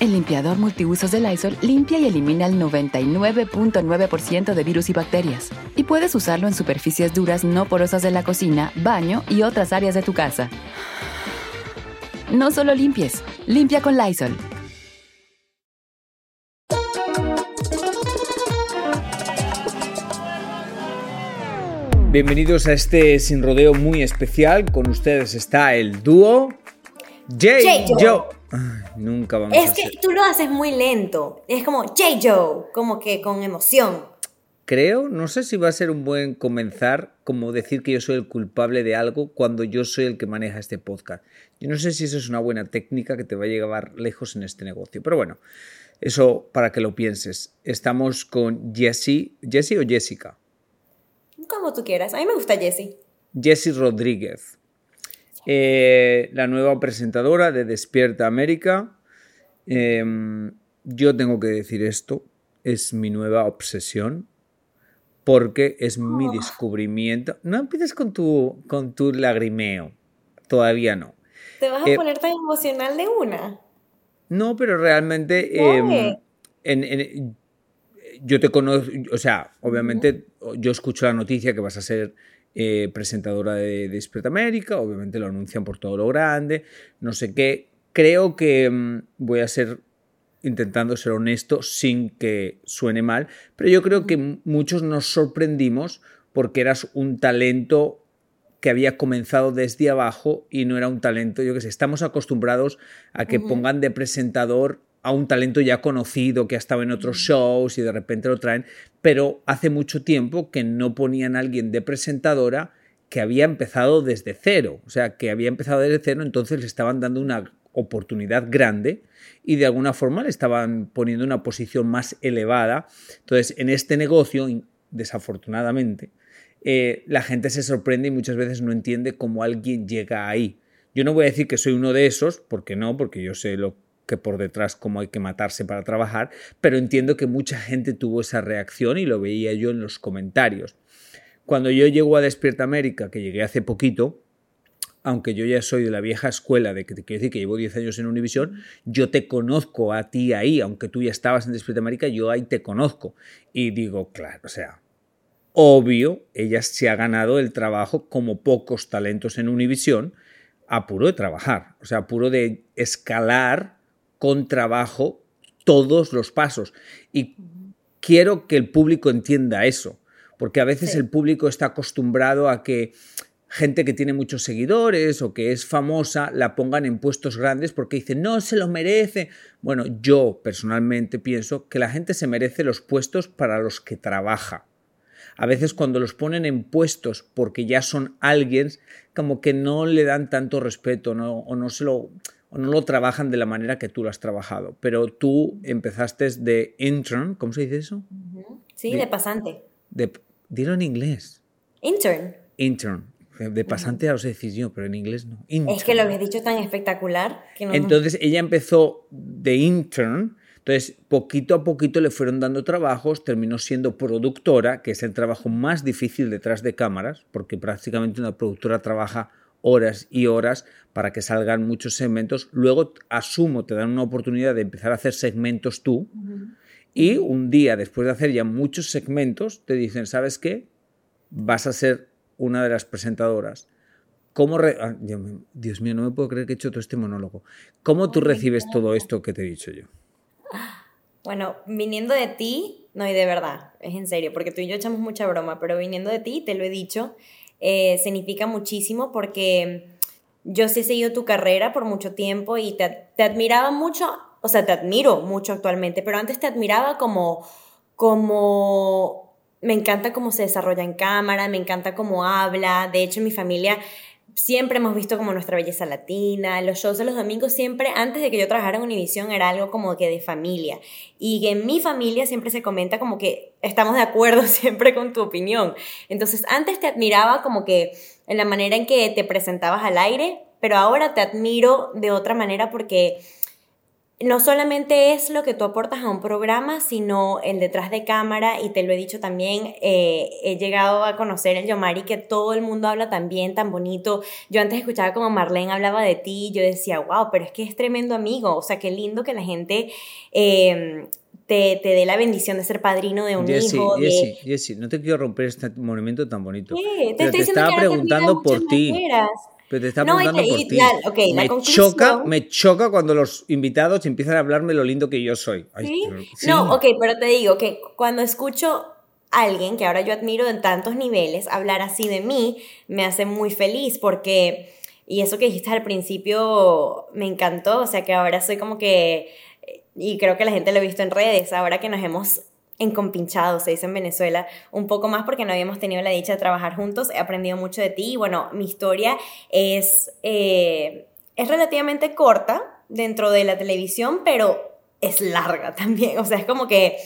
El limpiador multiusos de Lysol limpia y elimina el 99.9% de virus y bacterias. Y puedes usarlo en superficies duras no porosas de la cocina, baño y otras áreas de tu casa. No solo limpies, limpia con Lysol. Bienvenidos a este sin rodeo muy especial. Con ustedes está el dúo J. J. Joe. Ay, nunca vamos a Es que hacer. tú lo haces muy lento. Es como J. Joe, como que con emoción. Creo, no sé si va a ser un buen comenzar como decir que yo soy el culpable de algo cuando yo soy el que maneja este podcast. Yo no sé si eso es una buena técnica que te va a llevar lejos en este negocio. Pero bueno, eso para que lo pienses. Estamos con Jessie. ¿Jessie o Jessica? Como tú quieras. A mí me gusta Jessie. Jessie Rodríguez, eh, la nueva presentadora de Despierta América. Eh, yo tengo que decir esto, es mi nueva obsesión, porque es mi descubrimiento. No empieces con tu, con tu lagrimeo, todavía no. ¿Te vas a Eh, poner tan emocional de una? No, pero realmente eh, en- en- yo te conozco, o sea, obviamente yo escucho la noticia que vas a ser eh, presentadora de Despierta América, obviamente lo anuncian por todo lo grande, no sé qué. Creo que mm, voy a ser intentando ser honesto sin que suene mal, pero yo creo que muchos nos sorprendimos porque eras un talento que había comenzado desde abajo y no era un talento, yo que sé, estamos acostumbrados a que pongan de presentador a un talento ya conocido que ha estado en otros shows y de repente lo traen, pero hace mucho tiempo que no ponían a alguien de presentadora que había empezado desde cero, o sea, que había empezado desde cero, entonces le estaban dando una oportunidad grande y de alguna forma le estaban poniendo una posición más elevada. Entonces, en este negocio, desafortunadamente, eh, la gente se sorprende y muchas veces no entiende cómo alguien llega ahí. Yo no voy a decir que soy uno de esos, porque no, porque yo sé lo que por detrás cómo hay que matarse para trabajar, pero entiendo que mucha gente tuvo esa reacción y lo veía yo en los comentarios. Cuando yo llego a Despierta América, que llegué hace poquito, aunque yo ya soy de la vieja escuela, de que te quiero decir que llevo 10 años en Univisión, yo te conozco a ti ahí, aunque tú ya estabas en Despierta América, yo ahí te conozco. Y digo, claro, o sea, obvio, ella se ha ganado el trabajo como pocos talentos en Univisión, a puro de trabajar, o sea, a puro de escalar con trabajo todos los pasos. Y quiero que el público entienda eso, porque a veces Sí. el público está acostumbrado a que gente que tiene muchos seguidores o que es famosa la pongan en puestos grandes porque dicen, no, se lo merece. Bueno, yo personalmente pienso que la gente se merece los puestos para los que trabaja. A veces cuando los ponen en puestos porque ya son alguien, como que no le dan tanto respeto ¿no? o, no se lo, o no lo trabajan de la manera que tú lo has trabajado. Pero tú empezaste de intern, ¿cómo se dice eso? Sí, Bien. de pasante. De, dilo en inglés. Intern. Intern. De pasante ya lo sé decir yo, pero en inglés no. Es que lo Intern. habías dicho tan espectacular que no. Entonces ella empezó de intern, entonces poquito a poquito le fueron dando trabajos, terminó siendo productora, que es el trabajo más difícil detrás de cámaras, porque prácticamente una productora trabaja horas y horas para que salgan muchos segmentos. Luego, asumo, te dan una oportunidad de empezar a hacer segmentos tú. Y un día, después de hacer ya muchos segmentos, te dicen, ¿sabes qué? Vas a ser una de las presentadoras. ¿Cómo re- ah, Dios mío, no me puedo creer que he hecho todo este monólogo. ¿Cómo tú recibes todo esto que te he dicho yo? Bueno, viniendo de ti, no, y de verdad, es en serio, porque tú y yo echamos mucha broma, pero viniendo de ti, te lo he dicho, eh, significa muchísimo porque yo sí he seguido tu carrera por mucho tiempo y te, te admiraba mucho o sea, te admiro mucho actualmente, pero antes te admiraba como, como, me encanta cómo se desarrolla en cámara, me encanta cómo habla, de hecho mi familia siempre hemos visto como nuestra belleza latina, los shows de los domingos siempre, antes de que yo trabajara en Univision, era algo como que de familia. Y en mi familia siempre se comenta como que estamos de acuerdo siempre con tu opinión. Entonces, antes te admiraba como que en la manera en que te presentabas al aire, pero ahora te admiro de otra manera porque no solamente es lo que tú aportas a un programa, sino el detrás de cámara, y te lo he dicho también, eh, he llegado a conocer el Yomari que todo el mundo habla tan bien, tan bonito. Yo antes escuchaba como Marlene hablaba de ti, yo decía, wow, pero es que es tremendo amigo, o sea, qué lindo que la gente... Em, te, te, dé la bendición de ser padrino de un hijo. Jessy, Jessy, no te quiero romper este monumento tan bonito. Te, te estaba preguntando por ti. Pero te está preguntando por ti. me, choca, me choca cuando los invitados empiezan a hablarme lo lindo que yo soy. No, ok, pero te digo que cuando escucho a alguien que ahora yo admiro en tantos niveles hablar así de mí, me hace muy feliz porque, y eso que dijiste al principio me encantó, o sea que ahora soy como que, y creo que la gente lo ha visto en redes, ahora que nos hemos encompinchado, se dice en Venezuela, un poco más porque no habíamos tenido la dicha de trabajar juntos. He aprendido mucho de ti y bueno, mi historia es, eh, es relativamente corta dentro de la televisión, pero es larga también. O sea, es como que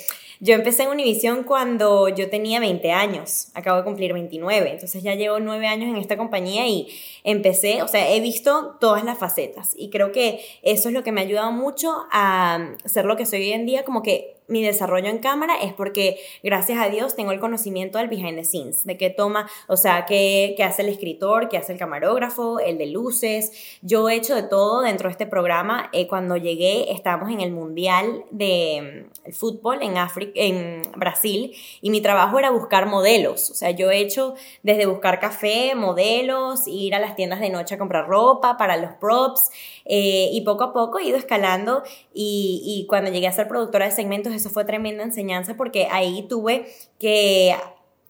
yo empecé en Univision cuando yo tenía 20 años, acabo de cumplir 29, entonces ya llevo 9 años en esta compañía y empecé, o sea, he visto todas las facetas y creo que eso es lo que me ha ayudado mucho a ser lo que soy hoy en día, como que mi desarrollo en cámara es porque, gracias a Dios, tengo el conocimiento del behind the scenes, de qué toma, o sea, qué, qué hace el escritor, qué hace el camarógrafo, el de luces. Yo he hecho de todo dentro de este programa. Eh, cuando llegué, estábamos en el Mundial de mm, Fútbol en, en Brasil y mi trabajo era buscar modelos. O sea, yo he hecho desde buscar café, modelos, ir a las tiendas de noche a comprar ropa para los props eh, y poco a poco he ido escalando y, y cuando llegué a ser productora de segmentos eso fue tremenda enseñanza porque ahí tuve que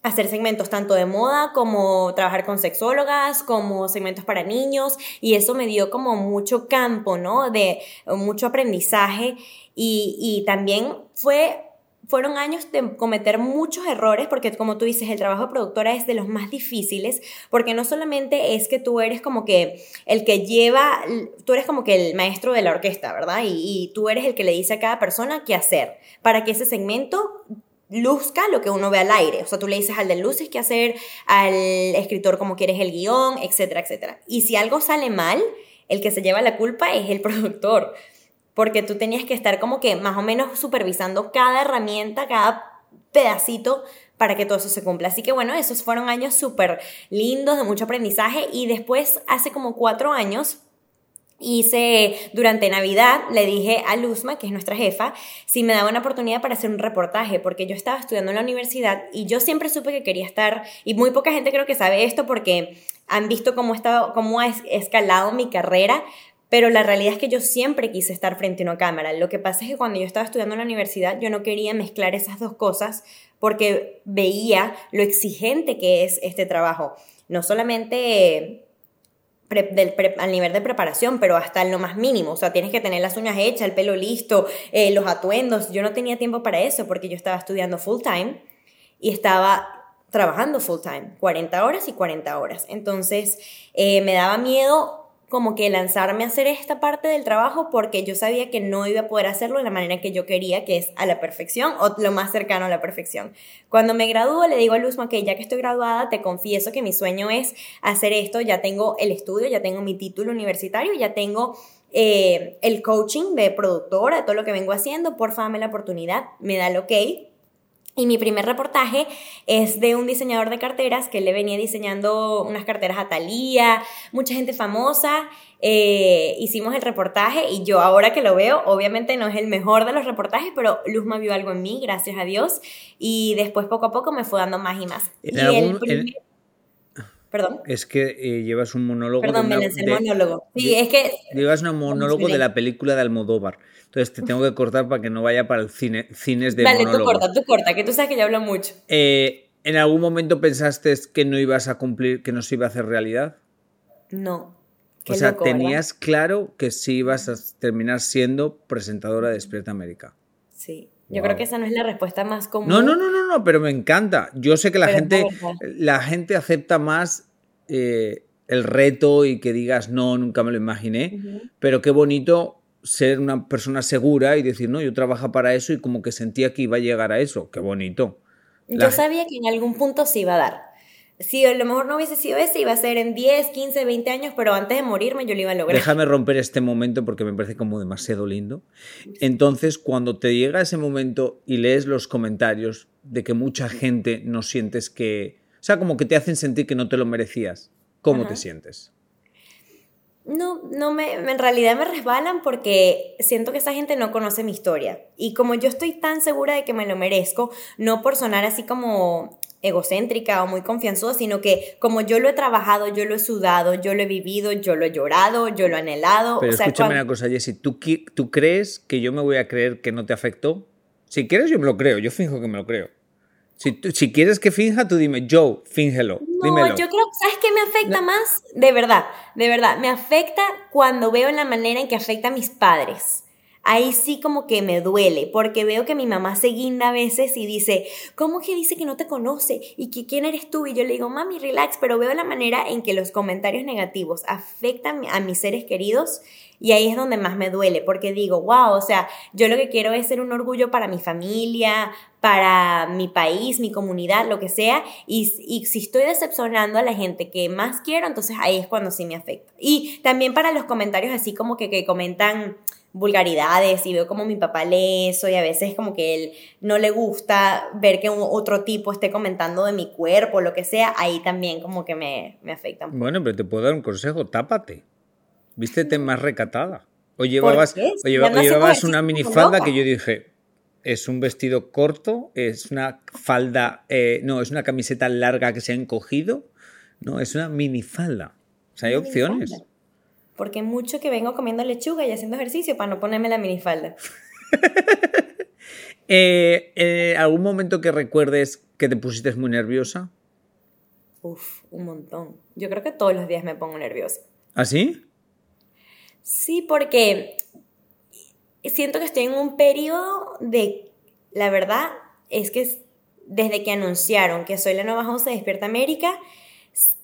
hacer segmentos tanto de moda como trabajar con sexólogas, como segmentos para niños y eso me dio como mucho campo, ¿no? De mucho aprendizaje y, y también fue fueron años de cometer muchos errores, porque como tú dices, el trabajo de productora es de los más difíciles, porque no solamente es que tú eres como que el que lleva, tú eres como que el maestro de la orquesta, ¿verdad? Y, tú eres el que le dice a cada persona qué hacer, para que ese segmento luzca lo que uno ve al aire. O sea, tú le dices al de luces qué hacer, al escritor cómo quieres el guion, etcétera, etcétera. Y si algo sale mal, el que se lleva la culpa es el productor porque tú tenías que estar como que más o menos supervisando cada herramienta, cada pedacito para que todo eso se cumpla. Así que bueno, esos fueron años súper lindos, de mucho aprendizaje y después, hace como cuatro años, hice durante Navidad, le dije a Luzma, que es nuestra jefa, si me daba una oportunidad para hacer un reportaje, porque yo estaba estudiando en la universidad y yo siempre supe que quería estar, y muy poca gente creo que sabe esto porque han visto cómo, estado, cómo ha escalado mi carrera, pero la realidad es que yo siempre quise estar frente a una cámara. Lo que pasa es que cuando yo estaba estudiando en la universidad yo no quería mezclar esas dos cosas porque veía lo exigente que es este trabajo. No solamente al nivel de preparación, pero hasta en lo más mínimo. O sea, tienes que tener las uñas hechas, el pelo listo, eh, los atuendos. Yo no tenía tiempo para eso porque yo estaba estudiando full time y estaba trabajando full time, 40 horas y 40 horas. Entonces, eh, me daba miedo como que lanzarme a hacer esta parte del trabajo porque yo sabía que no iba a poder hacerlo de la manera que yo quería, que es a la perfección o lo más cercano a la perfección. Cuando me gradúo le digo a Luzma que ya que estoy graduada te confieso que mi sueño es hacer esto, ya tengo el estudio, ya tengo mi título universitario, ya tengo eh, el coaching de productora, todo lo que vengo haciendo, por favor dame la oportunidad, me da el ok, y mi primer reportaje es de un diseñador de carteras que le venía diseñando unas carteras a Thalía, mucha gente famosa. Eh, hicimos el reportaje y yo ahora que lo veo, obviamente no es el mejor de los reportajes, pero Luzma vio algo en mí, gracias a Dios. Y después poco a poco me fue dando más y más. y el Perdón. Es que eh, llevas un monólogo. Perdón, me lancé el monólogo. Sí, es que. Llevas un monólogo de la película de Almodóvar. Entonces te tengo que cortar para que no vaya para el cine, cines de Dale, tú corta, tú corta, que tú sabes que yo hablo mucho. Eh, ¿En algún momento pensaste que no ibas a cumplir, que no se iba a hacer realidad? No. o sea, tenías claro que sí ibas a terminar siendo presentadora de Despierta América. Sí. Yo creo que esa no es la respuesta más común. No, no, no, no, no, pero me encanta. Yo sé que la gente, la gente acepta más eh, el reto y que digas no, nunca me lo imaginé, pero qué bonito ser una persona segura y decir, no, yo trabajo para eso y como que sentía que iba a llegar a eso. Qué bonito. Yo sabía que en algún punto se iba a dar si a lo mejor no hubiese sido ese, iba a ser en 10, 15, 20 años, pero antes de morirme yo lo iba a lograr. Déjame romper este momento porque me parece como demasiado lindo. Entonces, cuando te llega ese momento y lees los comentarios de que mucha gente no sientes que... O sea, como que te hacen sentir que no te lo merecías, ¿cómo te sientes? No, no me, en realidad me resbalan porque siento que esa gente no conoce mi historia. Y como yo estoy tan segura de que me lo merezco, no por sonar así como egocéntrica o muy confianzuda, sino que como yo lo he trabajado, yo lo he sudado, yo lo he vivido, yo lo he llorado, yo lo he anhelado. Pero escúchame una cosa, Jessie, ¿tú, ¿tú crees que yo me voy a creer que no te afectó? Si quieres, yo me lo creo, yo finjo que me lo creo. Si, si quieres que finja, tú dime, Joe, fíngelo. No, yo creo, ¿sabes qué me afecta más? De verdad, de verdad, me afecta cuando veo la manera en que afecta a mis padres ahí sí como que me duele, porque veo que mi mamá se guinda a veces y dice, ¿cómo que dice que no te conoce? ¿Y que quién eres tú? Y yo le digo, mami, relax, pero veo la manera en que los comentarios negativos afectan a mis seres queridos y ahí es donde más me duele, porque digo, wow, o sea, yo lo que quiero es ser un orgullo para mi familia, para mi país, mi comunidad, lo que sea, y, y, si estoy decepcionando a la gente que más quiero, entonces ahí es cuando sí me afecta. Y también para los comentarios así como que, que comentan vulgaridades y veo como mi papá lee eso y a veces como que él no le gusta ver que un, otro tipo esté comentando de mi cuerpo, lo que sea, ahí también como que me, me afecta. Bueno, pero te puedo dar un consejo, tápate. Vístete más recatada. O llevabas, o llevabas una minifalda que yo dije, es un vestido corto, es una falda, eh, no, es una camiseta larga que se ha encogido, no, es una minifalda. O sea, hay opciones porque mucho que vengo comiendo lechuga y haciendo ejercicio para no ponerme la minifalda. eh, eh, ¿Algún momento que recuerdes que te pusiste muy nerviosa? Uf, un montón. Yo creo que todos los días me pongo nerviosa. ¿Ah, sí? Sí, porque siento que estoy en un periodo de, la verdad, es que desde que anunciaron que soy la nueva host de Despierta América,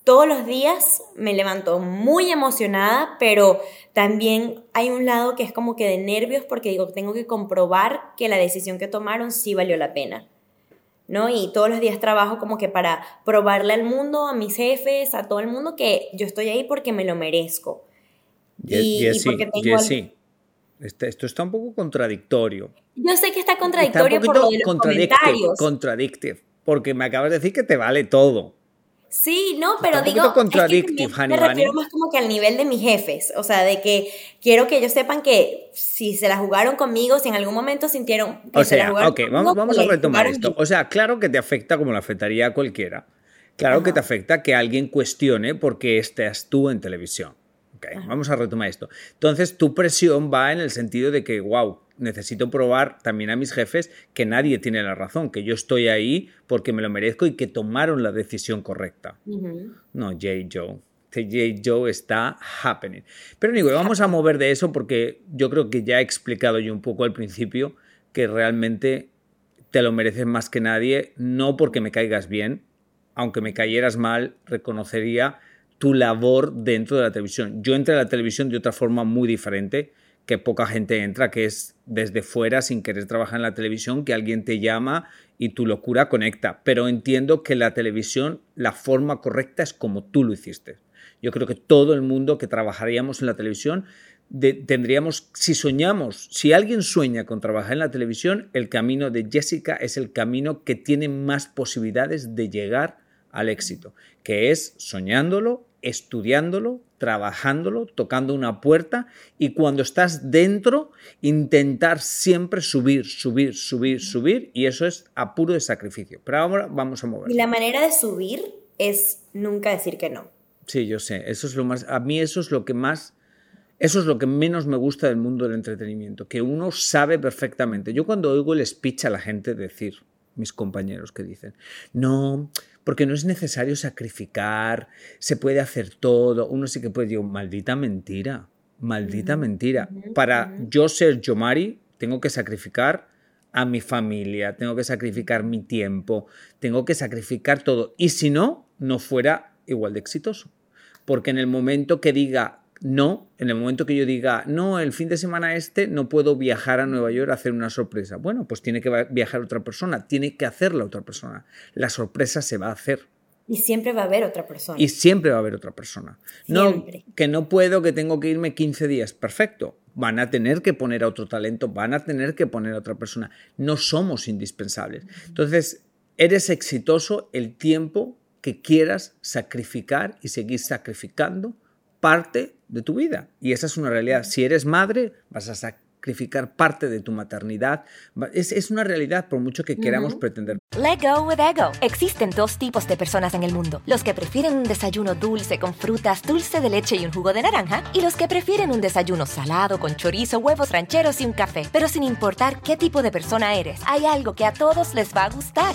todos los días me levanto muy emocionada, pero también hay un lado que es como que de nervios porque digo, tengo que comprobar que la decisión que tomaron sí valió la pena. ¿no? Y todos los días trabajo como que para probarle al mundo, a mis jefes, a todo el mundo que yo estoy ahí porque me lo merezco. Y, esto está un poco contradictorio. Yo sé que está contradictorio por lo de los comentarios. Contradictive, porque me acabas de decir que te vale todo. Sí, no, pero digo, me refiero más como que al nivel de mis jefes, o sea, de que quiero que ellos sepan que si se la jugaron conmigo, si en algún momento sintieron que o sea, se la jugaron ok, vamos, vamos a retomar esto. O sea, claro que te afecta como le afectaría a cualquiera. Claro que te afecta que alguien cuestione por qué estás tú en televisión. Okay, vamos a retomar esto. Entonces, tu presión va en el sentido de que, wow, necesito probar también a mis jefes que nadie tiene la razón, que yo estoy ahí porque me lo merezco y que tomaron la decisión correcta. No, J. Joe. J. Joe está happening. Pero digo, vamos a mover de eso porque yo creo que ya he explicado yo un poco al principio que realmente te lo mereces más que nadie, no porque me caigas bien, aunque me cayeras mal, reconocería tu labor dentro de la televisión. Yo entré a la televisión de otra forma muy diferente que poca gente entra, que es desde fuera, sin querer trabajar en la televisión, que alguien te llama y tu locura conecta. Pero entiendo que la televisión, la forma correcta es como tú lo hiciste. Yo creo que todo el mundo que trabajaríamos en la televisión tendríamos, si soñamos, si alguien sueña con trabajar en la televisión, el camino de Jessica es el camino que tiene más posibilidades de llegar al éxito, que es soñándolo, estudiándolo, trabajándolo, tocando una puerta y cuando estás dentro intentar siempre subir, subir, subir, subir y eso es a puro de sacrificio. Pero ahora vamos a mover. Y la manera de subir es nunca decir que no. Sí, yo sé, eso es lo más a mí eso es lo que más eso es lo que menos me gusta del mundo del entretenimiento, que uno sabe perfectamente. Yo cuando oigo el speech a la gente decir, mis compañeros que dicen, no, porque no es necesario sacrificar, se puede hacer todo, uno sí que puede, digo, maldita mentira, maldita mentira. Para yo ser Yomari, tengo que sacrificar a mi familia, tengo que sacrificar mi tiempo, tengo que sacrificar todo. Y si no, no fuera igual de exitoso. Porque en el momento que diga no, en el momento que yo diga, no, el fin de semana este no puedo viajar a Nueva York a hacer una sorpresa. Bueno, pues tiene que viajar otra persona, tiene que hacerla otra persona. La sorpresa se va a hacer. Y siempre va a haber otra persona. Y siempre va a haber otra persona. No, que no puedo, que tengo que irme 15 días. Perfecto. Van a tener que poner a otro talento, van a tener que poner a otra persona. No somos indispensables. Entonces, eres exitoso el tiempo que quieras sacrificar y seguir sacrificando parte de tu vida. Y esa es una realidad. Si eres madre, vas a sacrificar parte de tu maternidad. Es, es una realidad por mucho que queramos pretender. Let go with ego. Existen dos tipos de personas en el mundo. Los que prefieren un desayuno dulce con frutas, dulce de leche y un jugo de naranja. Y los que prefieren un desayuno salado con chorizo, huevos rancheros y un café. Pero sin importar qué tipo de persona eres, hay algo que a todos les va a gustar.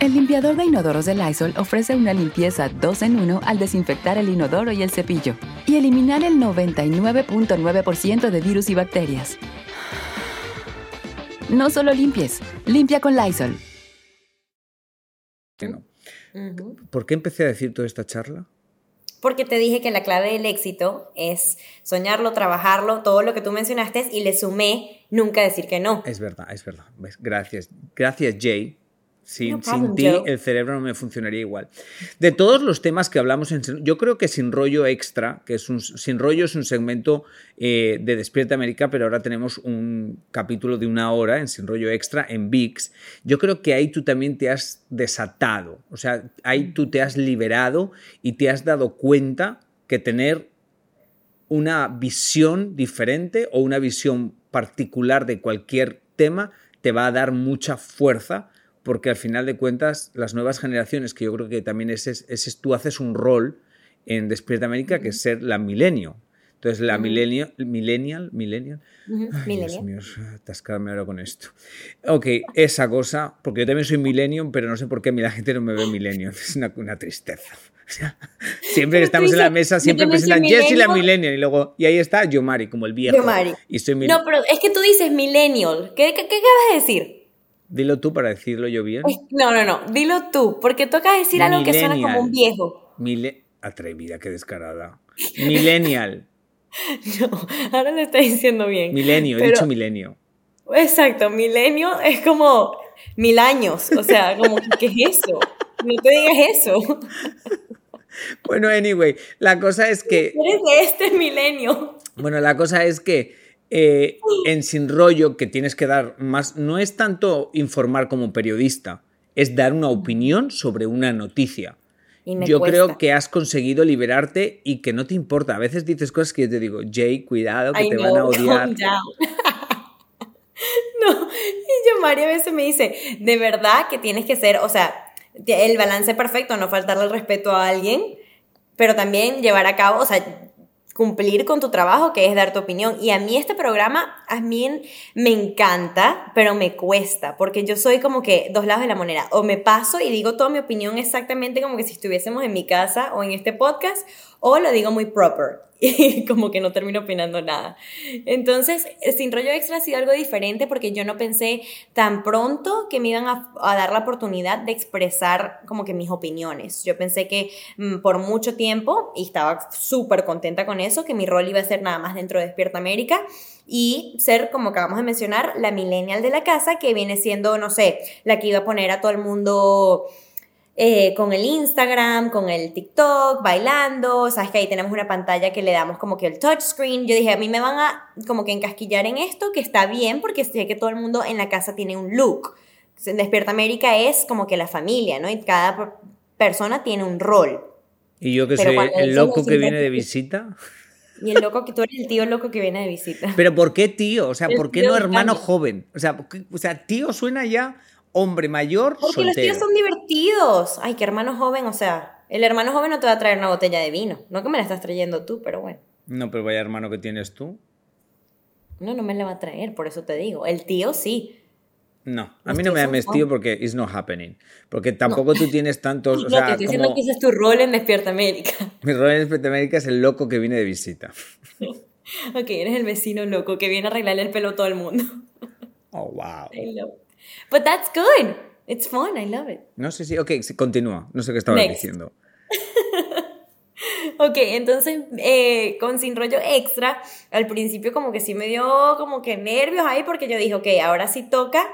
El limpiador de inodoros de Lysol ofrece una limpieza 2 en 1 al desinfectar el inodoro y el cepillo y eliminar el 99.9% de virus y bacterias. No solo limpies, limpia con Lysol. ¿Por qué empecé a decir toda esta charla? Porque te dije que la clave del éxito es soñarlo, trabajarlo, todo lo que tú mencionaste y le sumé nunca decir que no. Es verdad, es verdad. Gracias. Gracias, Jay, sin, ti el cerebro no me funcionaría igual. De todos los temas que hablamos, en, yo creo que Sin Rollo Extra, que es un, Sin Rollo es un segmento eh, de Despierta América, pero ahora tenemos un capítulo de una hora en Sin Rollo Extra en VIX. Yo creo que ahí tú también te has desatado, o sea, ahí tú te has liberado y te has dado cuenta que tener una visión diferente o una visión particular de cualquier tema te va a dar mucha fuerza porque al final de cuentas las nuevas generaciones, que yo creo que también ese, es tú haces un rol en Despierta América, que es ser la milenio. Entonces, la millennial, millennial, millennial. Dios mío, atascarme ahora con esto. Ok, esa cosa, porque yo también soy millennium, pero no sé por qué la gente no me ve millennium. Es una, tristeza. siempre que estamos en la mesa, siempre presentan Jess y la millennial, y luego, y ahí está Yomari, como el viejo. Yomari. Y no, pero es que tú dices millennial. ¿Qué, qué, qué acabas de decir? Dilo tú para decirlo yo bien. No, no, no. Dilo tú, porque toca decir algo que suena como un viejo. Mile Atrevida, qué descarada. Millennial. no, ahora lo está diciendo bien. Milenio, he dicho milenio. Exacto, milenio es como mil años. O sea, como, ¿qué es eso? No te digas eso. Bueno, anyway, la cosa es que. Eres de este milenio. Bueno, la cosa es que eh, en Sin Rollo que tienes que dar más, no es tanto informar como periodista, es dar una opinión sobre una noticia. Yo creo que has conseguido liberarte y que no te importa. A veces dices cosas que yo te digo, Jay, cuidado, que te van a odiar. no, y yo María a veces me dice, de verdad que tienes que ser, o sea, el balance perfecto, no faltarle el respeto a alguien, pero también llevar a cabo, o sea, cumplir con tu trabajo, que es dar tu opinión. Y a mí este programa, a mí me encanta, pero me cuesta, porque yo soy como que dos lados de la moneda. O me paso y digo toda mi opinión exactamente como que si estuviésemos en mi casa o en este podcast, o lo digo muy proper. y como que no termino opinando nada. Entonces, Sin Rollo Extra ha sido algo diferente porque yo no pensé tan pronto que me iban a, dar la oportunidad de expresar como que mis opiniones. Yo pensé que mm, por mucho tiempo, y estaba súper contenta con eso, que mi rol iba a ser nada más dentro de Despierta América y ser, como acabamos de mencionar, la millennial de la casa que viene siendo, no sé, la que iba a poner a todo el mundo eh, con el Instagram, con el TikTok, bailando, sabes que ahí tenemos una pantalla que le damos como que el touchscreen. Yo dije, a mí me van a como que encasquillar en esto, que está bien porque sé que todo el mundo en la casa tiene un look Despierta América es como que la familia, ¿no? Y cada persona tiene un rol. Y yo que soy el loco que viene de visita. Y el loco que tú eres el tío loco que viene de visita. Pero ¿por qué tío? O sea, ¿por qué no hermano joven? O sea, o sea, tío suena ya hombre mayor. Porque los tíos son divertidos. Ay, qué hermano joven, o sea, el hermano joven no te va a traer una botella de vino. No que me la estás trayendo tú, pero bueno. No, pero vaya hermano que tienes tú. No, no me la va a traer, por eso te digo. El tío sí. No, a mí no me llames tío porque it's not happening. Porque tampoco tú tienes tantos. O no, te estoy diciendo que ese es tu rol en Despierta América. Mi rol en Despierta América es el loco que viene de visita. ok, eres el vecino loco que viene a arreglarle el pelo a todo el mundo. oh, wow. It. But that's good. It's fun. I love it. No sé si. Ok, continúa. No sé qué estaba diciendo. ok, entonces eh, con Sin Rollo Extra, al principio como que sí me dio como que nervios ahí porque yo dije, ok, ahora sí toca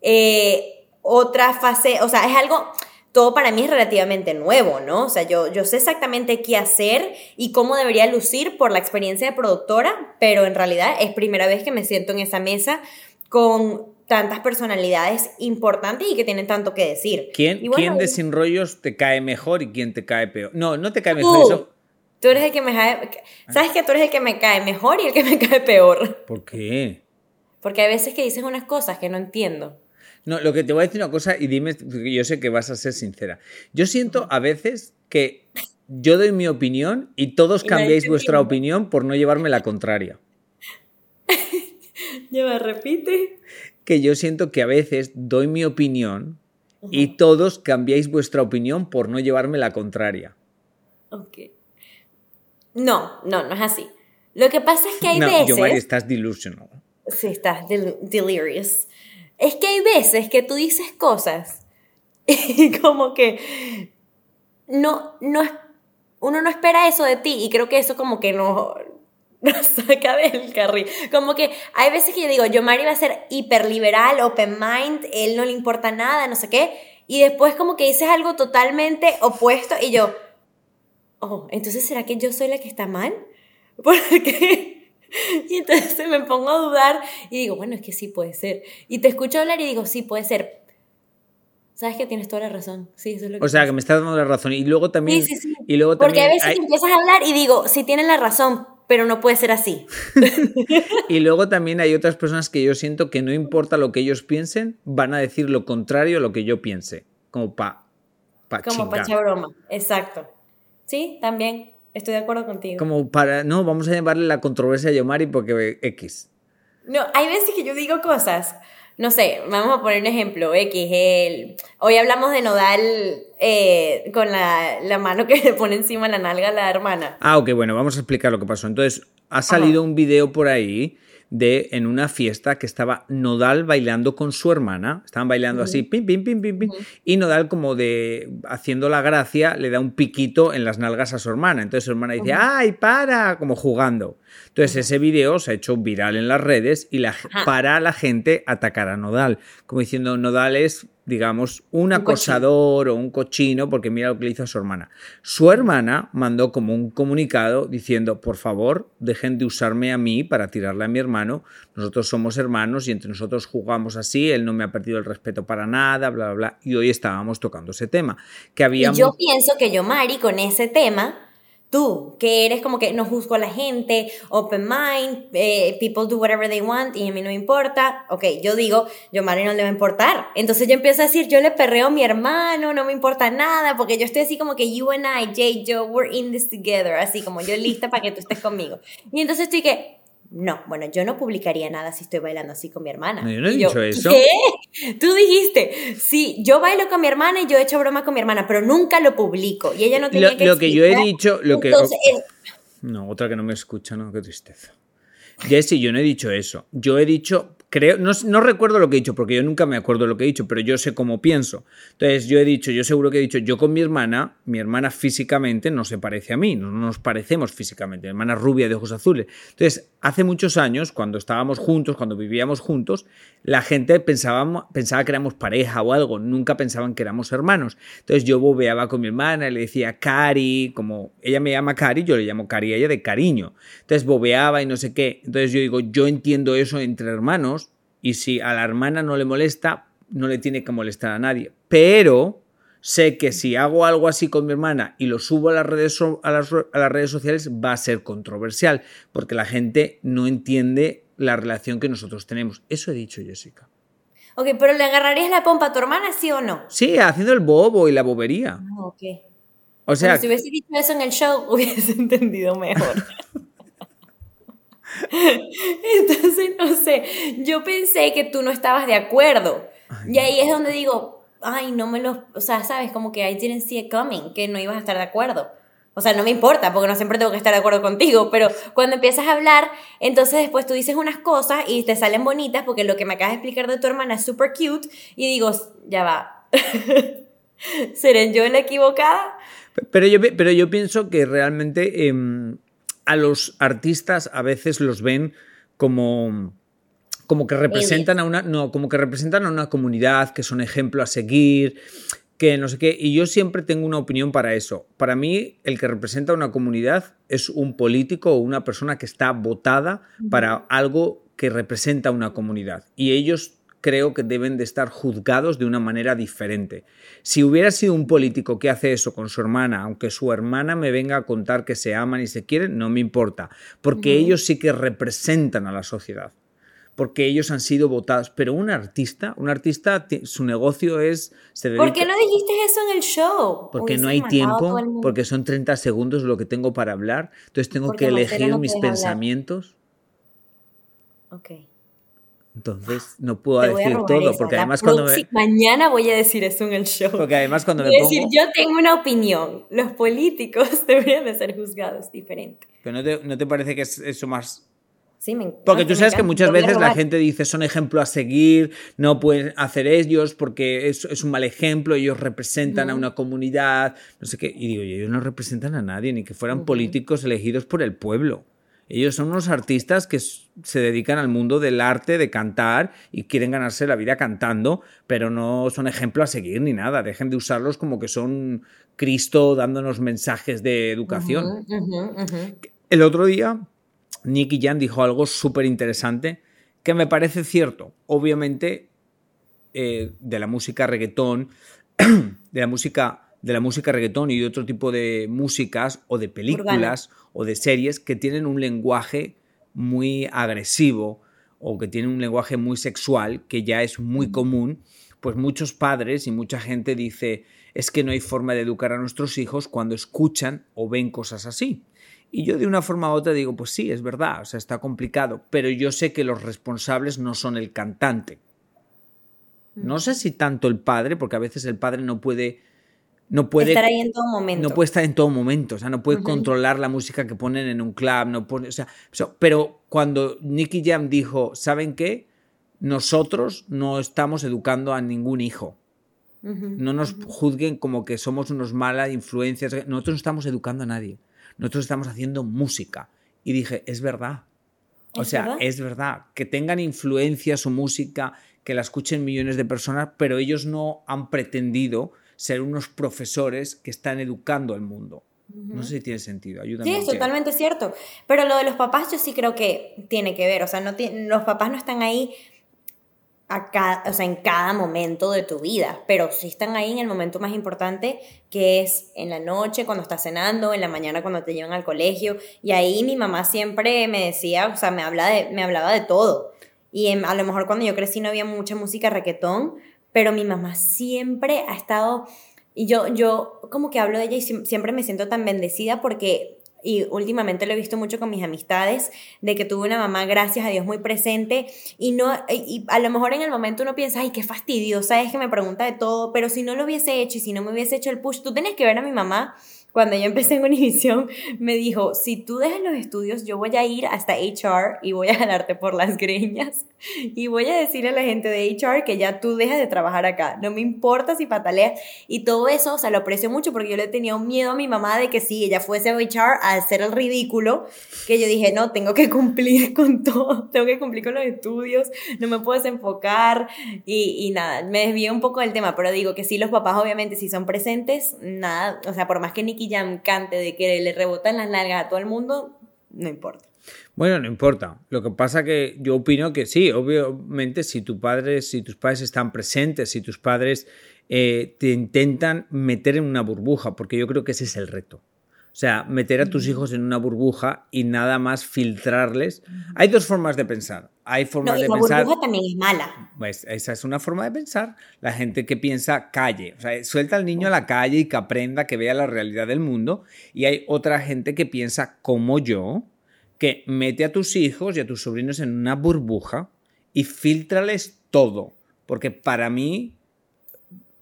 eh, otra fase, o sea, es algo, todo para mí es relativamente nuevo, ¿no? O sea, yo, yo sé exactamente qué hacer y cómo debería lucir por la experiencia de productora, pero en realidad es primera vez que me siento en esa mesa con tantas personalidades importantes y que tienen tanto que decir. ¿Quién, ¿quién de Sin Rollos te cae mejor y quién te cae peor? No, no te cae mejor. Eso... Tú eres el que me cae... ¿Sabes que tú eres el que me cae mejor y el que me cae peor? ¿Por qué? Porque hay veces que dices unas cosas que no entiendo. No, lo que te voy a decir una cosa y dime, yo sé que vas a ser sincera. Yo siento a veces que yo doy mi opinión y todos cambiáis vuestra opinión por no llevarme la contraria. Lleva, repite. Que yo siento que a veces doy mi opinión y todos cambiáis vuestra opinión por no llevarme la contraria. Ok. No, no, no es así. Lo que pasa es que hay no, veces. Yo, Mari, estás delusional. Sí, estás delirious. Es que hay veces que tú dices cosas y como que no, no, uno no espera eso de ti y creo que eso como que no, nos saca del carril. Como que hay veces que yo digo, yo Mari va a ser hiperliberal, open mind, él no le importa nada, no sé qué, y después como que dices algo totalmente opuesto y yo, oh, entonces ¿será que yo soy la que está mal? Porque Y entonces me pongo a dudar y digo, bueno, es que sí puede ser. Y te escucho hablar y digo, sí puede ser. Sabes que tienes toda la razón. Sí, eso es lo que o sea, que me estás dando la razón. Y luego también. Sí, sí, sí. Y luego Porque a veces empiezas a hablar y digo, sí tienes la razón, pero no puede ser así. y luego también hay otras personas que yo siento que no importa lo que ellos piensen, van a decir lo contrario a lo que yo piense. Como pa. pa Como pa broma. Exacto. Sí, también. Estoy de acuerdo contigo. Como para, no, vamos a llamarle la controversia a Yomari porque X. No, hay veces que yo digo cosas, no sé, vamos a poner un ejemplo, X, el, hoy hablamos de Nodal eh, con la, la, mano que le pone encima la nalga a la hermana. Ah, ok, bueno, vamos a explicar lo que pasó. Entonces, ha salido un video por ahí de en una fiesta que estaba Nodal bailando con su hermana, estaban bailando así, pim, pim, pim, pim, pim, y Nodal como de haciendo la gracia le da un piquito en las nalgas a su hermana, entonces su hermana dice, ay, para, como jugando. Entonces ese video se ha hecho viral en las redes y la, para la gente atacar a Nodal, como diciendo, Nodal es digamos, un acosador o un cochino, porque mira lo que le hizo a su hermana. Su hermana mandó como un comunicado diciendo, por favor, dejen de usarme a mí para tirarle a mi hermano, nosotros somos hermanos y entre nosotros jugamos así, él no me ha perdido el respeto para nada, bla, bla, bla, y hoy estábamos tocando ese tema. Que había... yo pienso que yo, Mari, con ese tema tú, que eres como que no juzgo a la gente, open mind, eh, people do whatever they want y a mí no me importa. Ok, yo digo, yo Mari no le va a importar. Entonces yo empiezo a decir, yo le perreo a mi hermano, no me importa nada, porque yo estoy así como que you and I, Jay, Joe, we're in this together, así como yo lista para que tú estés conmigo. Y entonces estoy que, no, bueno, yo no publicaría nada si estoy bailando así con mi hermana. No, yo no he dicho eso. ¿Qué? Tú dijiste, sí, yo bailo con mi hermana y yo he hecho broma con mi hermana, pero nunca lo publico. Y ella no tenía lo, que Lo que yo he dicho, lo que... No, otra que no me escucha, no, qué tristeza. Jesse, yo no he dicho eso. Yo he dicho, creo, no, no, recuerdo lo que he dicho, porque yo nunca me acuerdo lo que he dicho, pero yo sé cómo pienso. Entonces yo he dicho, yo seguro que he dicho, yo con mi hermana, mi hermana físicamente no se parece a mí, no nos parecemos físicamente, mi hermana rubia de ojos azules. Entonces, hace muchos años, cuando estábamos juntos, cuando vivíamos juntos, la gente pensaba, pensaba que éramos pareja o algo, nunca pensaban que éramos hermanos. Entonces yo bobeaba con mi hermana le decía Cari, como ella me llama Cari, yo le llamo Cari a ella de cariño. Entonces bobeaba y no sé qué. Entonces yo digo, yo entiendo eso entre hermanos y si a la hermana no le molesta, no le tiene que molestar a nadie. Pero sé que si hago algo así con mi hermana y lo subo a las redes, a las, a las redes sociales, va a ser controversial, porque la gente no entiende la relación que nosotros tenemos. Eso he dicho, Jessica. Ok, pero ¿le agarrarías la pompa a tu hermana, sí o no? Sí, haciendo el bobo y la bobería. Ah, ok. O sea, Bueno, si hubiese dicho eso en el show, hubiese entendido mejor. Entonces, no sé, yo pensé que tú no estabas de acuerdo. y ahí es donde digo, ay, no me lo, o sea, sabes, como que I didn't see it coming, que no ibas a estar de acuerdo. O sea, no me importa, porque no siempre tengo que estar de acuerdo contigo, pero cuando empiezas a hablar, entonces después tú dices unas cosas y te salen bonitas, porque lo que me acabas de explicar de tu hermana es súper cute, y digo, ya va. ¿Seré yo la equivocada? Pero yo, pero yo pienso que realmente em, a los artistas a veces los ven como como que representan a una no como que representan a una comunidad que son ejemplo a seguir que no sé qué. Y yo siempre tengo una opinión para eso. Para mí el que representa a una comunidad es un político o una persona que está votada para algo que representa a una comunidad. Y ellos creo que deben de estar juzgados de una manera diferente. Si hubiera sido un político que hace eso con su hermana, aunque su hermana me venga a contar que se aman y se quieren, no me importa, porque ellos sí que representan a la sociedad, porque ellos han sido votados. Pero un artista, un artista, su negocio es... Se dedica, ¿Por qué no dijiste eso en el show? Porque no hay tiempo, porque son 30 segundos lo que tengo para hablar, entonces tengo Porque que elegir no mis deja hablar. pensamientos. Ok. Entonces no puedo decir todo, esa. porque La además cuando me, Mañana voy a decir eso en el show. porque además cuando me Voy a decir, pongo... yo tengo una opinión. Los políticos deberían de ser juzgados diferente. Pero no te, ¿no te parece que es eso más Sí, me Porque tú me sabes que muchas veces la gente dice son ejemplo a seguir, no pueden hacer ellos porque es, es un mal ejemplo, ellos representan a una comunidad, no sé qué. Y digo, ellos no representan a nadie, ni que fueran políticos elegidos por el pueblo. Ellos son unos artistas que se dedican al mundo del arte, de cantar y quieren ganarse la vida cantando, pero no son ejemplo a seguir ni nada. Dejen de usarlos como que son Cristo dándonos mensajes de educación. El otro día, Nicky Jan dijo algo súper interesante que me parece cierto. Obviamente, eh, de la música reggaetón, de la música, de la música reggaetón y de otro tipo de músicas o de películas o de series que tienen un lenguaje muy agresivo o que tienen un lenguaje muy sexual, que ya es muy común, pues muchos padres y mucha gente dice, es que no hay forma de educar a nuestros hijos cuando escuchan o ven cosas así. Y yo de una forma u otra digo, pues sí, es verdad, o sea, está complicado, pero yo sé que los responsables no son el cantante. No sé si tanto el padre, porque a veces el padre no puede... No puede Estar ahí en todo momento. no puede estar en todo momento, o sea, no puede controlar la música que ponen en un club, no pone, o sea, pero cuando Nicky Jam dijo, ¿saben qué? Nosotros no estamos educando a ningún hijo. No nos juzguen como que somos unos malas influencias. Nosotros no estamos educando a nadie. Nosotros estamos haciendo música. Y dije, es verdad. O ¿Es sea, verdad? es verdad. Que tengan influencia su música, que la escuchen millones de personas, pero ellos no han pretendido ser unos profesores que están educando al mundo. No sé si tiene sentido. Ayúdame. Sí, es totalmente cierto. Pero lo de los papás yo sí creo que tiene que ver. O sea, no los papás no están ahí a cada- o sea, en cada momento de tu vida, pero sí están ahí en el momento más importante, que es en la noche, cuando estás cenando, en la mañana cuando te llevan al colegio. Y ahí mi mamá siempre me decía, o sea, me, habla de, me hablaba de todo. Y em, a lo mejor cuando yo crecí no había mucha música reggaetón, pero mi mamá siempre ha estado, y yo, yo como que hablo de ella y siem- siempre me siento tan bendecida porque, y últimamente lo he visto mucho con mis amistades, de que tuve una mamá, gracias a Dios, muy presente, y no, y a lo mejor en el momento uno piensa, ay, qué fastidiosa es que me pregunta de todo, pero si no lo hubiese hecho y si no me hubiese hecho el push, tú tienes que ver a mi mamá. Cuando yo empecé en Univision, me dijo, si tú dejas los estudios, yo voy a ir hasta HR y voy a jalarte por las greñas y voy a decirle a la gente de HR que ya tú dejas de trabajar acá. No me importa si pataleas. Y todo eso, o sea, lo aprecio mucho porque yo le tenía un miedo a mi mamá de que si ella fuese a HR a hacer el ridículo, que yo dije, no, tengo que cumplir con todo, tengo que cumplir con los estudios, no me puedo desenfocar y, y nada, me desvié un poco del tema, pero digo que sí, los papás obviamente si son presentes, nada, o sea, por más que Nicky Jam cante de que le rebotan las nalgas a todo el mundo, no importa. Bueno, no importa. Lo que pasa que yo opino que sí, obviamente, si tu padre, si tus padres están presentes, si tus padres eh, te intentan meter en una burbuja, porque yo creo que ese es el reto. O sea, meter a tus hijos en una burbuja y nada más filtrarles. Hay dos formas de pensar. Hay formas de la pensar. burbuja también es mala. Pues esa es una forma de pensar. La gente que piensa calle, o sea, suelta al niño a la calle y que aprenda, que vea la realidad del mundo. Y hay otra gente que piensa como yo, que mete a tus hijos y a tus sobrinos en una burbuja y filtrales todo. Porque para mí,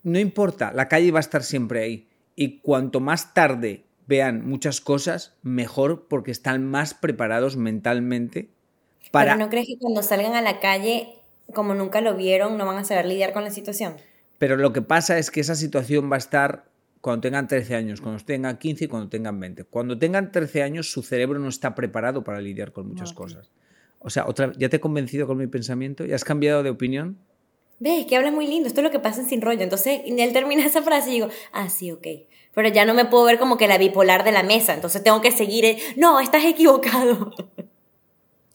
no importa, la calle va a estar siempre ahí. Y cuanto más tarde vean muchas cosas, mejor porque están más preparados mentalmente para... Pero ¿no crees que cuando salgan a la calle, como nunca lo vieron, no van a saber lidiar con la situación? Pero lo que pasa es que esa situación va a estar cuando tengan 13 años, cuando tengan 15 y cuando tengan 20. Cuando tengan 13 años, su cerebro no está preparado para lidiar con muchas cosas. O sea, otra, ¿ya te he convencido con mi pensamiento? ¿Ya has cambiado de opinión? Ves, que habla muy lindo, esto es lo que pasa en Sin Rollo. Entonces, él termina esa frase y digo, ah, sí, ok. Pero ya no me puedo ver como que la bipolar de la mesa, entonces tengo que seguir, el, no, estás equivocado.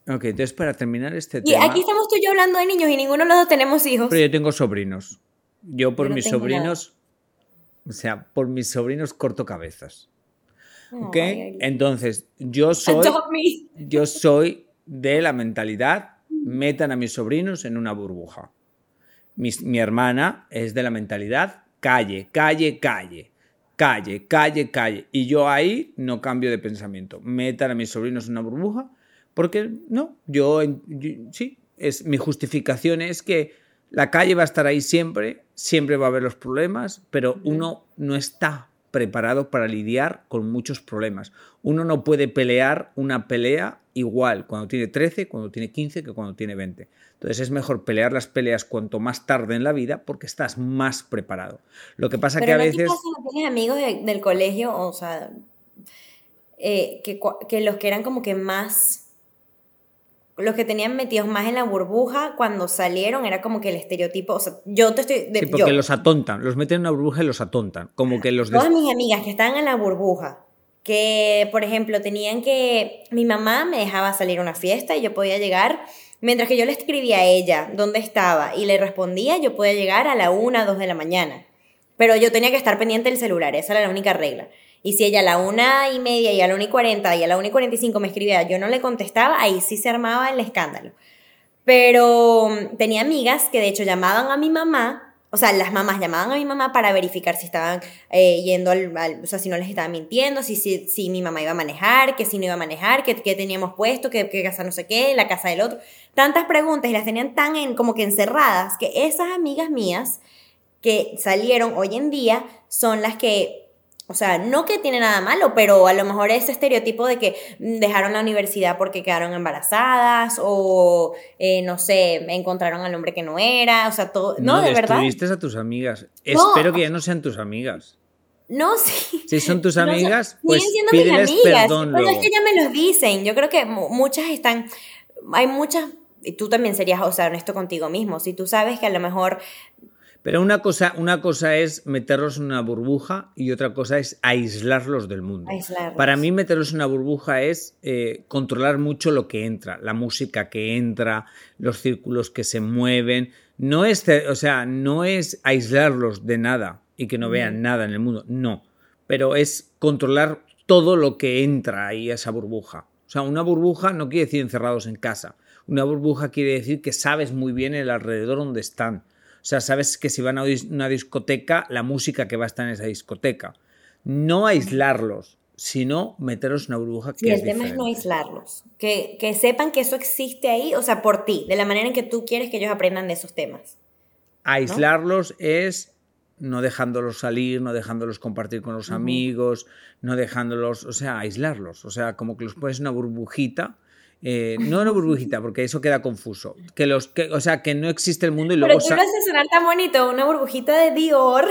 Ok, entonces para terminar este y tema... Y aquí estamos tú y yo hablando de niños y ninguno de los dos tenemos hijos. Pero yo tengo sobrinos. Yo por yo no mis sobrinos, nada. o sea, por mis sobrinos corto cabezas. Oh, ¿Ok? Entonces, yo soy... Yo soy de la mentalidad, metan a mis sobrinos en una burbuja. Mi, mi, hermana es de la mentalidad calle, calle, calle, calle, calle, calle. Y yo ahí no cambio de pensamiento. Metan a mis sobrinos en una burbuja, porque no, yo, yo sí, es, mi justificación es que la calle va a estar ahí siempre, siempre va a haber los problemas, pero uno no está preparado para lidiar con muchos problemas. Uno no puede pelear una pelea igual cuando tiene 13, cuando tiene 15 que cuando tiene 20. Entonces es mejor pelear las peleas cuanto más tarde en la vida porque estás más preparado. Lo que pasa Pero que a veces... ¿no tienes amigos de, del colegio, o sea, eh, que, que los que eran como que más los que tenían metidos más en la burbuja cuando salieron era como que el estereotipo, o sea, yo te estoy... De, sí, porque yo, los atontan, los meten en una burbuja y los atontan, como que los... Todas mis amigas que estaban en la burbuja, que por ejemplo tenían que... Mi mamá me dejaba salir a una fiesta y yo podía llegar, mientras que yo le escribía a ella dónde estaba y le respondía, yo podía llegar a la una, dos de la mañana. Pero yo tenía que estar pendiente del celular, esa era la única regla. Y si ella a la una y media y a la una y cuarenta y a la una y cuarenta y cinco me escribía, yo no le contestaba, ahí sí se armaba el escándalo. Pero tenía amigas que de hecho llamaban a mi mamá, o sea, las mamás llamaban a mi mamá para verificar si estaban eh, yendo al, al, o sea, si no les estaban mintiendo, si, si, si, mi mamá iba a manejar, que si no iba a manejar, que, que teníamos puesto, que, que, casa no sé qué, la casa del otro. Tantas preguntas y las tenían tan en, como que encerradas que esas amigas mías que salieron hoy en día son las que o sea, no que tiene nada malo, pero a lo mejor ese estereotipo de que dejaron la universidad porque quedaron embarazadas o, eh, no sé, encontraron al hombre que no era, o sea, todo... No, no de verdad. a tus amigas. No. Espero que ya no sean tus amigas. No, sí. Si son tus amigas, no, pues siendo pídeles mis amigas, perdón pero luego. es que ya me los dicen. Yo creo que muchas están... Hay muchas... Y tú también serías, o sea, honesto contigo mismo. Si tú sabes que a lo mejor pero una cosa, una cosa es meterlos en una burbuja y otra cosa es aislarlos del mundo. Aislarlos. Para mí meterlos en una burbuja es eh, controlar mucho lo que entra, la música que entra, los círculos que se mueven. No es, o sea, no es aislarlos de nada y que no vean nada en el mundo, no. Pero es controlar todo lo que entra ahí a esa burbuja. O sea, una burbuja no quiere decir encerrados en casa. Una burbuja quiere decir que sabes muy bien el alrededor donde están. O sea, sabes que si van a una discoteca, la música que va a estar en esa discoteca. No aislarlos, sino meterlos en una burbuja que sí, es el tema diferente. es no aislarlos. Que, que sepan que eso existe ahí, o sea, por ti, de la manera en que tú quieres que ellos aprendan de esos temas. Aislarlos ¿no? es no dejándolos salir, no dejándolos compartir con los uh -huh. amigos, no dejándolos, o sea, aislarlos. O sea, como que los pones en una burbujita eh, no una burbujita, porque eso queda confuso. Que los, que, o sea, que no existe el mundo y luego. Pero tú lo haces sonar tan bonito, una burbujita de Dior.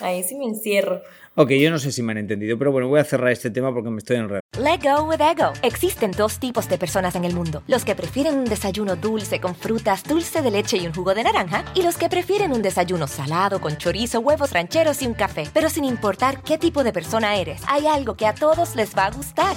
Ahí sí me encierro. Ok, yo no sé si me han entendido, pero bueno, voy a cerrar este tema porque me estoy enredando. Let go with ego. Existen dos tipos de personas en el mundo: los que prefieren un desayuno dulce con frutas, dulce de leche y un jugo de naranja, y los que prefieren un desayuno salado con chorizo, huevos rancheros y un café. Pero sin importar qué tipo de persona eres, hay algo que a todos les va a gustar.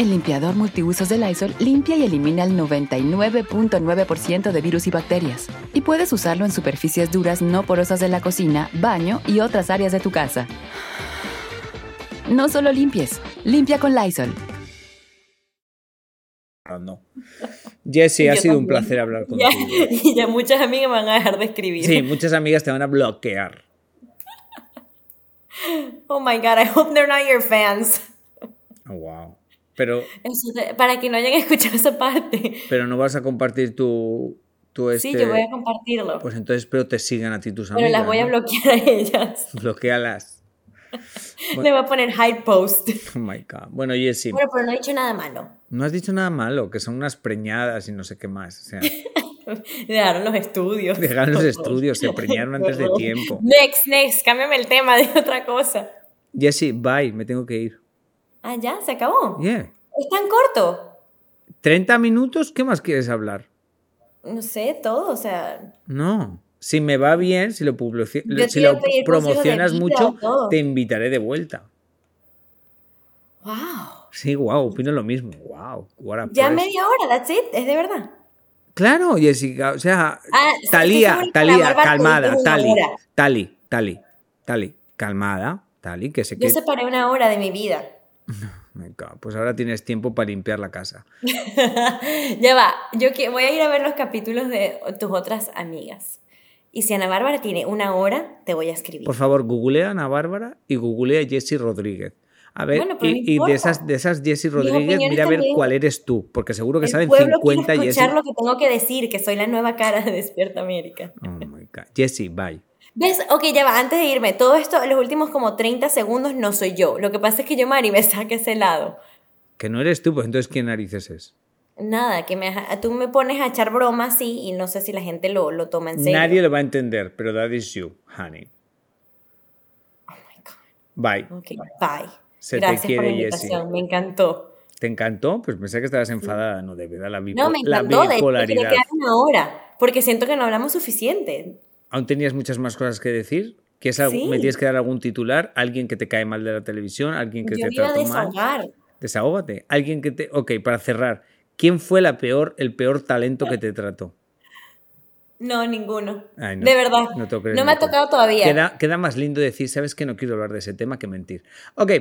El limpiador multiusos de Lysol limpia y elimina el 99.9% de virus y bacterias. Y puedes usarlo en superficies duras no porosas de la cocina, baño y otras áreas de tu casa. No solo limpies, limpia con Lysol. Ah, no. Jesse, ha sido un placer hablar contigo. y ya muchas amigas me van a dejar de escribir. Sí, muchas amigas te van a bloquear. Oh my god, I hope they're not your fans. Oh, wow. Pero, para que no hayan escuchado esa parte. Pero no vas a compartir tu, tu este... Sí, yo voy a compartirlo. Pues entonces espero te sigan a ti tus amigas. Pero las voy a bloquear a ellas. Bloquealas. Le voy a poner hide post. Oh my god. Bueno, Jessie. Bueno, pero no he dicho nada malo. No has dicho nada malo, que son unas preñadas y no sé qué más. O sea, Dejaron los estudios. Dejaron los estudios, se preñaron antes de tiempo. Next, next, cámbiame el tema de otra cosa. Jessie, bye, me tengo que ir. Ah, ya, se acabó. Yeah. Es tan corto. 30 minutos, ¿qué más quieres hablar? No sé, todo, o sea. No. Si me va bien, si lo, si lo promocionas mucho, te invitaré de vuelta. ¡Wow! Sí, wow, opino lo mismo. Wow, Ya media hora, that's it, es de verdad. Claro, Jessica, o sea, ah, Talía, Talía, calmada, Tali, Tali, Tali, Tali, calmada, Tali, que que... Yo separé una hora de mi vida. Pues ahora tienes tiempo para limpiar la casa. ya va, yo voy a ir a ver los capítulos de tus otras amigas. Y si Ana Bárbara tiene una hora, te voy a escribir. Por favor, googlea a Ana Bárbara y googlea a Jessie Rodríguez. A ver, y, de esas, de esas Jessie Rodríguez, mira a ver cuál eres tú, porque seguro que saben 50 escuchar lo que tengo que decir, que soy la nueva cara de Despierta América. Oh my God. Jessie, bye. ¿Ves? Ok, ya va, antes de irme, todo esto, los últimos como 30 segundos no soy yo. Lo que pasa es que yo, Mari, me saque ese lado. Que no eres tú, pues entonces ¿quién narices es? Nada, que me, tú me pones a echar bromas, sí, y no sé si la gente lo, lo toma en serio. Nadie lo va a entender, pero that is you, honey. Oh my God. Bye. Ok, bye. Se Gracias te quiere, por la invitación, me encantó. ¿Te encantó? Pues pensé que estabas enfadada, no, de verdad, la, no, me encantó, la bipolaridad. De, que una hora, porque siento que no hablamos suficiente. ¿Aún tenías muchas más cosas que decir? ¿Me tienes que dar algún titular? ¿Alguien que te cae mal de la televisión? ¿Alguien que te trata mal? Desahógate. Alguien que te... Ok, para cerrar. ¿Quién fue la peor, el peor talento que te trató? No, ninguno. de verdad. No, me ha tocado todavía. Queda, queda, más lindo decir, sabes que no quiero hablar de ese tema que mentir. Ok,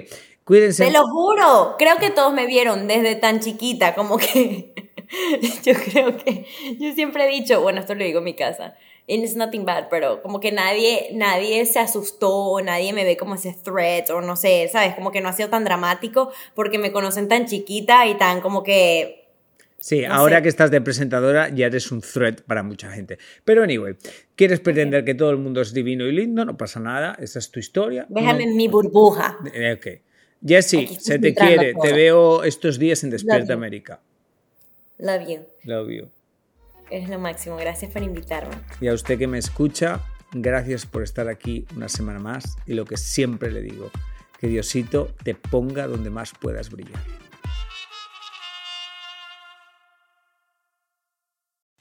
cuídense. Te lo juro. Creo que todos me vieron desde tan chiquita, como que yo creo que yo siempre he dicho, bueno, esto lo digo en mi casa, and it's nothing bad, pero como que nadie, nadie se asustó, nadie me ve como ese threat, o no sé, ¿sabes? Como que no ha sido tan dramático porque me conocen tan chiquita y tan como que... Sí, ahora que estás de presentadora ya eres un threat para mucha gente. Pero anyway, ¿quieres pretender que todo el mundo es divino y lindo? No pasa nada, esa es tu historia. Déjame en mi burbuja. Eh, ok. Jessie, se te quiere, te veo estos días en Despierta América. Love you. Love you. Es lo máximo. Gracias por invitarme. Y a usted que me escucha, gracias por estar aquí una semana más. Y lo que siempre le digo, que Diosito te ponga donde más puedas brillar.